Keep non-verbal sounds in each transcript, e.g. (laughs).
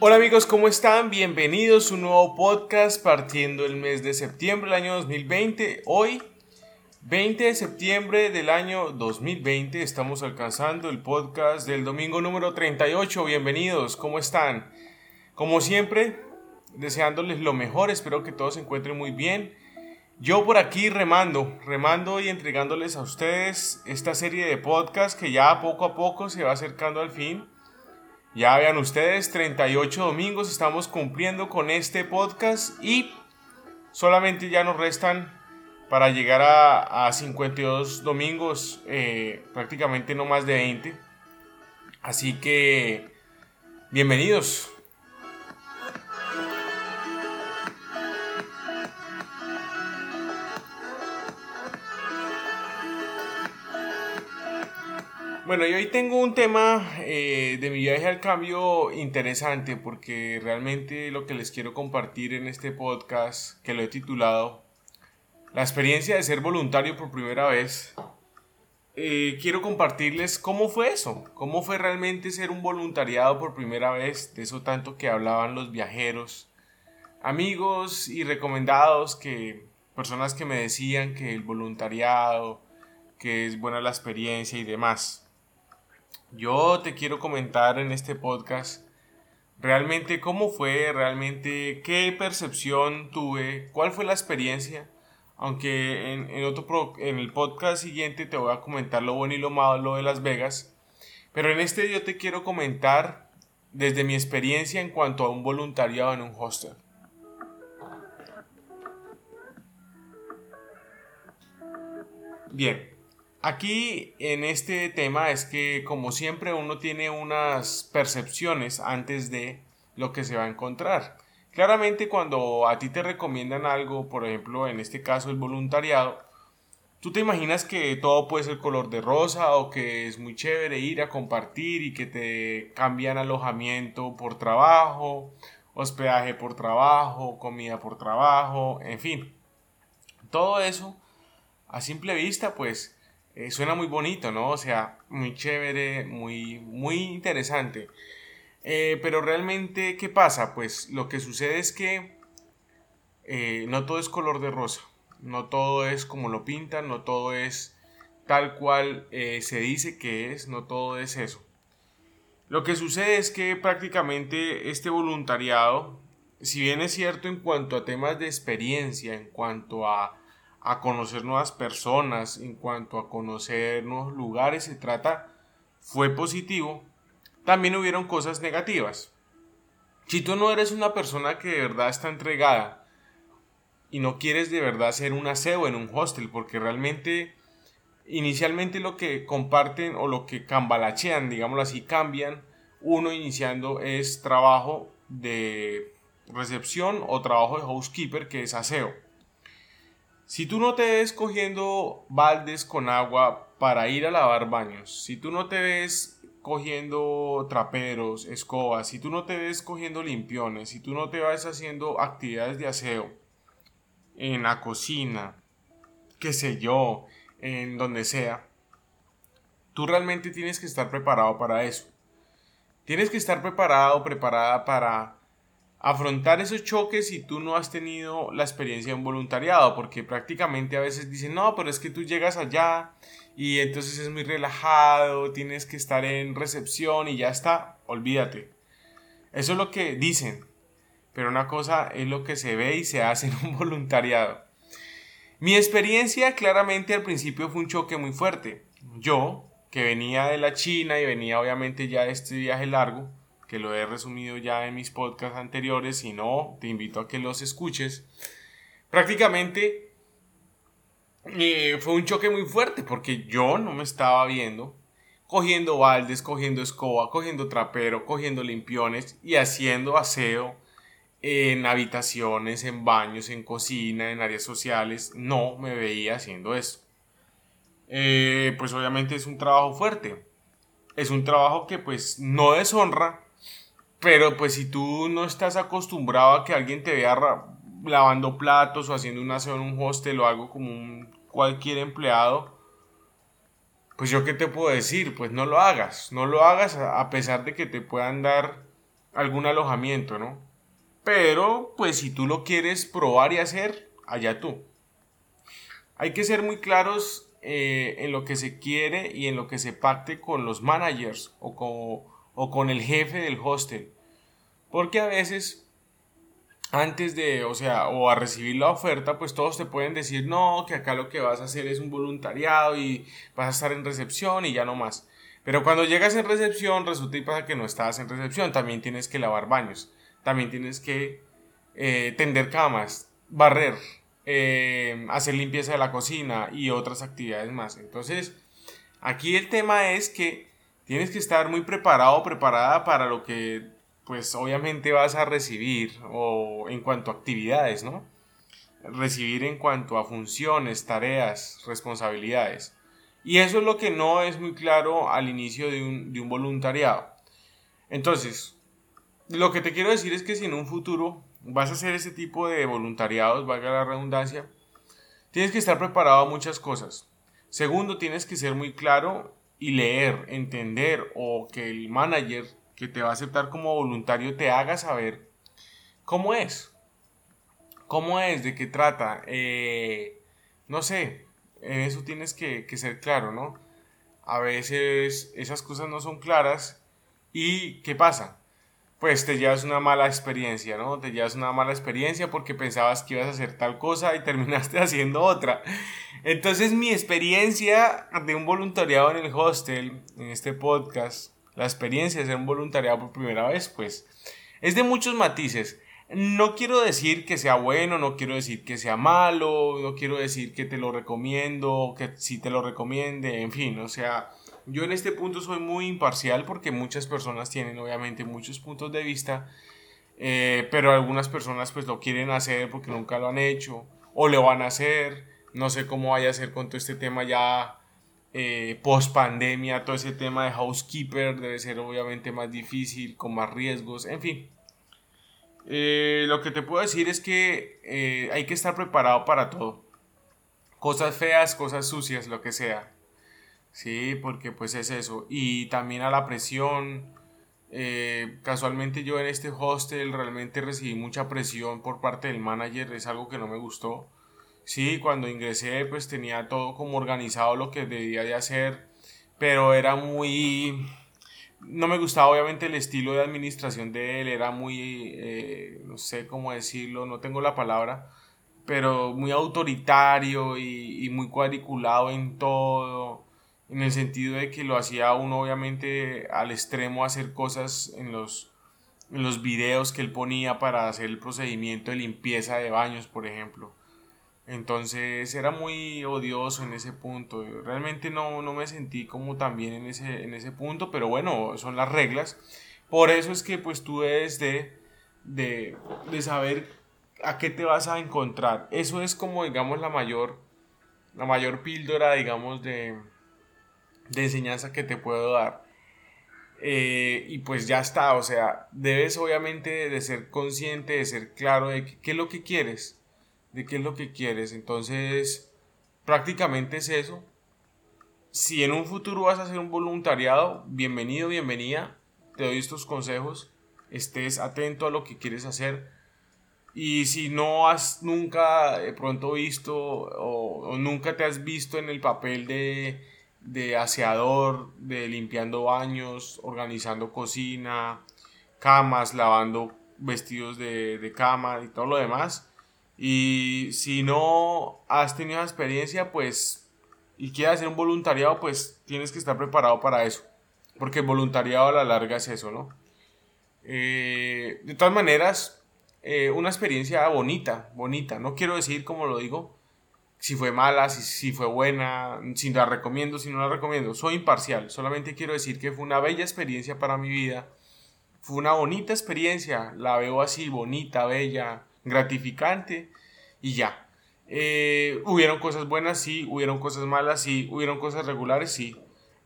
Hola amigos, ¿cómo están? Bienvenidos a un nuevo podcast partiendo el mes de septiembre del año 2020. Hoy, 20 de septiembre del año 2020, estamos alcanzando el podcast del domingo número 38. Bienvenidos, ¿cómo están? Como siempre, deseándoles lo mejor, espero que todos se encuentren muy bien. Yo por aquí remando, remando y entregándoles a ustedes esta serie de podcasts que ya poco a poco se va acercando al fin. Ya vean ustedes, 38 domingos estamos cumpliendo con este podcast y solamente ya nos restan para llegar a, 52 domingos, eh, prácticamente no más de 20. Así que, bienvenidos. Bueno, y hoy tengo un tema eh, de mi viaje al cambio interesante porque realmente lo que les quiero compartir en este podcast, que lo he titulado La experiencia de ser voluntario por primera vez, eh, quiero compartirles cómo fue eso, cómo fue realmente ser un voluntariado por primera vez, de eso tanto que hablaban los viajeros, amigos y recomendados, que personas que me decían que el voluntariado, que es buena la experiencia y demás. Yo te quiero comentar en este podcast realmente cómo fue, realmente qué percepción tuve, cuál fue la experiencia. Aunque en, otro en el podcast siguiente te voy a comentar lo bueno y lo malo de Las Vegas. Pero en este yo te quiero comentar desde mi experiencia en cuanto a un voluntariado en un hostel. Bien, Aquí en este tema es que como siempre uno tiene unas percepciones antes de lo que se va a encontrar. Claramente cuando a ti te recomiendan algo, por ejemplo en este caso el voluntariado, tú te imaginas que todo puede ser color de rosa o que es muy chévere ir a compartir y que te cambian alojamiento por trabajo, hospedaje por trabajo, comida por trabajo, en fin. Todo eso a simple vista pues eh, suena muy bonito, ¿no? O sea, muy chévere, muy, muy interesante. Eh, pero realmente, ¿qué pasa? Pues lo que sucede es que eh, no todo es color de rosa, no todo es como lo pintan, no todo es tal cual se dice que es, no todo es eso. Lo que sucede es que prácticamente este voluntariado, si bien es cierto en cuanto a temas de experiencia, en cuanto a a conocer nuevas personas, en cuanto a conocer nuevos lugares se trata, fue positivo, también hubieron cosas negativas. Si tú no eres una persona que de verdad está entregada y no quieres de verdad ser un aseo en un hostel, porque realmente inicialmente lo que comparten o lo que cambalachean, digámoslo así, cambian, uno iniciando es trabajo de recepción o trabajo de housekeeper, que es aseo. Si tú no te ves cogiendo baldes con agua para ir a lavar baños, si tú no te ves cogiendo traperos, escobas, si tú no te ves cogiendo limpiones, si tú no te ves haciendo actividades de aseo en la cocina, qué sé yo, en donde sea, tú realmente tienes que estar preparado para eso. Tienes que estar preparado, preparada para afrontar esos choques si tú no has tenido la experiencia en voluntariado, porque prácticamente a veces dicen, no, pero es que tú llegas allá y entonces es muy relajado, tienes que estar en recepción y ya está, olvídate. Eso es lo que dicen, pero una cosa es lo que se ve y se hace en un (laughs) voluntariado. Mi experiencia claramente al principio fue un choque muy fuerte. Yo, que venía de la China y venía obviamente ya de este viaje largo, que lo he resumido ya en mis podcasts anteriores, si no, te invito a que los escuches. Prácticamente eh, fue un choque muy fuerte porque yo no me estaba viendo cogiendo baldes, cogiendo escoba, cogiendo trapero, cogiendo limpiones y haciendo aseo en habitaciones, en baños, en cocina, en áreas sociales. No me veía haciendo eso. Eh, pues obviamente es un trabajo fuerte. Es un trabajo que pues no deshonra, pero pues si tú no estás acostumbrado a que alguien te vea lavando platos o haciendo una aseo en un hostel o algo como un, cualquier empleado, pues yo qué te puedo decir, pues no lo hagas, no lo hagas a pesar de que te puedan dar algún alojamiento, ¿no? Pero pues si tú lo quieres probar y hacer, allá tú. Hay que ser muy claros eh, en lo que se quiere y en lo que se pacte con los managers o con, o con el jefe del hostel. Porque a veces antes de, o sea, o a recibir la oferta, pues todos te pueden decir, no, que acá lo que vas a hacer es un voluntariado y vas a estar en recepción y ya no más. Pero cuando llegas en recepción, resulta y pasa que no estás en recepción, también tienes que lavar baños, también tienes que eh, tender camas, barrer, eh, hacer limpieza de la cocina y otras actividades más. Entonces, aquí el tema es que tienes que estar muy preparado, preparada para lo que pues obviamente vas a recibir o en cuanto a actividades, ¿no? Recibir en cuanto a funciones, tareas, responsabilidades. Y eso es lo que no es muy claro al inicio de un, de un voluntariado. Entonces, lo que te quiero decir es que si en un futuro vas a hacer ese tipo de voluntariados, valga la redundancia, tienes que estar preparado a muchas cosas. Segundo, tienes que ser muy claro y leer, entender o que el manager que te va a aceptar como voluntario te haga saber cómo es. ¿Cómo es? ¿De qué trata? Eh, no sé, eso tienes que ser claro, ¿no? A veces esas cosas no son claras y ¿qué pasa? Pues te llevas una mala experiencia, ¿no? Te llevas una mala experiencia porque pensabas que ibas a hacer tal cosa y (laughs) terminaste haciendo otra. Entonces mi experiencia de un voluntariado en el hostel, en este podcast, la experiencia de ser un voluntariado por primera vez, pues es de muchos matices. No quiero decir que sea bueno, no quiero decir que sea malo, no quiero decir que te lo recomiendo, que si te lo recomiende, en fin, o sea, yo en este punto soy muy imparcial porque muchas personas tienen obviamente muchos puntos de vista, eh, pero algunas personas pues lo quieren hacer porque nunca lo han hecho o lo van a hacer, no sé cómo vaya a ser con todo este tema ya eh, post pandemia, todo ese tema de housekeeper debe ser obviamente más difícil, con más riesgos, en fin. Eh, lo que te puedo decir es que hay que estar preparado para todo. Cosas feas, cosas sucias, lo que sea. Sí, porque pues es eso. Y también a la presión. casualmente yo en este hostel realmente recibí mucha presión por parte del manager. Es algo que no me gustó. Sí, cuando ingresé pues tenía todo como organizado lo que debía de hacer, pero era muy... No me gustaba obviamente el estilo de administración de él, era muy, eh, no sé cómo decirlo, no tengo la palabra, pero muy autoritario y, y muy cuadriculado en todo, en el sentido de que lo hacía uno obviamente al extremo hacer cosas en los, en los videos que él ponía para hacer el procedimiento de limpieza de baños, por ejemplo entonces era muy odioso en ese punto. Realmente no, no me sentí como tan bien en ese, en ese punto, pero bueno, son las reglas. Por eso es que pues tú debes de, de, de saber a qué te vas a encontrar. Eso es como digamos la mayor, la mayor píldora digamos de, de enseñanza que te puedo dar. Eh, y pues ya está, o sea, debes obviamente de ser consciente, de ser claro de qué es lo que quieres de qué es lo que quieres. Entonces, prácticamente es eso. Si en un futuro vas a hacer un voluntariado, bienvenido, bienvenida. Te doy estos consejos. Estés atento a lo que quieres hacer. Y si no has nunca de pronto visto o, nunca te has visto en el papel de, de aseador, de limpiando baños, organizando cocina, camas, lavando vestidos de, de cama y todo lo demás, y si no has tenido experiencia, pues, y quieres hacer un voluntariado, pues tienes que estar preparado para eso. Porque el voluntariado a la larga es eso, ¿no? Eh, de todas maneras, eh, una experiencia bonita, bonita. No quiero decir, como lo digo, si fue mala, si, si fue buena, si la recomiendo, si no la recomiendo. Soy imparcial. Solamente quiero decir que fue una bella experiencia para mi vida. Fue una bonita experiencia. La veo así, bonita, bella gratificante y ya. Eh, hubieron cosas buenas, sí, hubieron cosas malas, sí, hubieron cosas regulares, sí,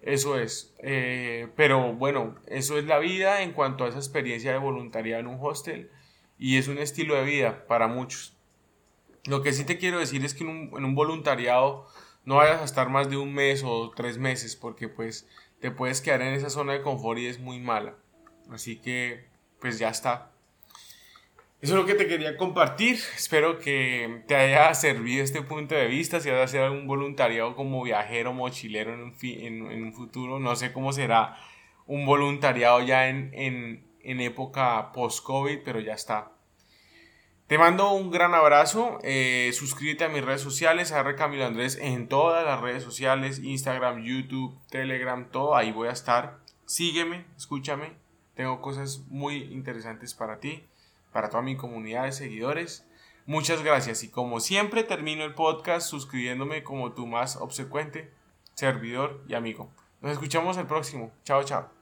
eso es. Eh, pero bueno, eso es la vida en cuanto a esa experiencia de voluntariado en un hostel y es un estilo de vida para muchos. Lo que sí te quiero decir es que en un, voluntariado no vayas a estar más de un mes o tres meses porque pues te puedes quedar en esa zona de confort y es muy mala. Así que pues ya está. Eso es lo que te quería compartir. Espero que te haya servido este punto de vista. Si vas a hacer algún voluntariado como viajero, mochilero en un, en, un futuro, no sé cómo será un voluntariado ya en, en época post-COVID, pero ya está. Te mando un gran abrazo. Eh, suscríbete a mis redes sociales, a Camilo Andrés en todas las redes sociales: Instagram, YouTube, Telegram, todo. Ahí voy a estar. Sígueme, escúchame. Tengo cosas muy interesantes para ti para toda mi comunidad de seguidores. Muchas gracias y como siempre termino el podcast suscribiéndome como tu más obsecuente servidor y amigo. Nos escuchamos el próximo. Chao, chao.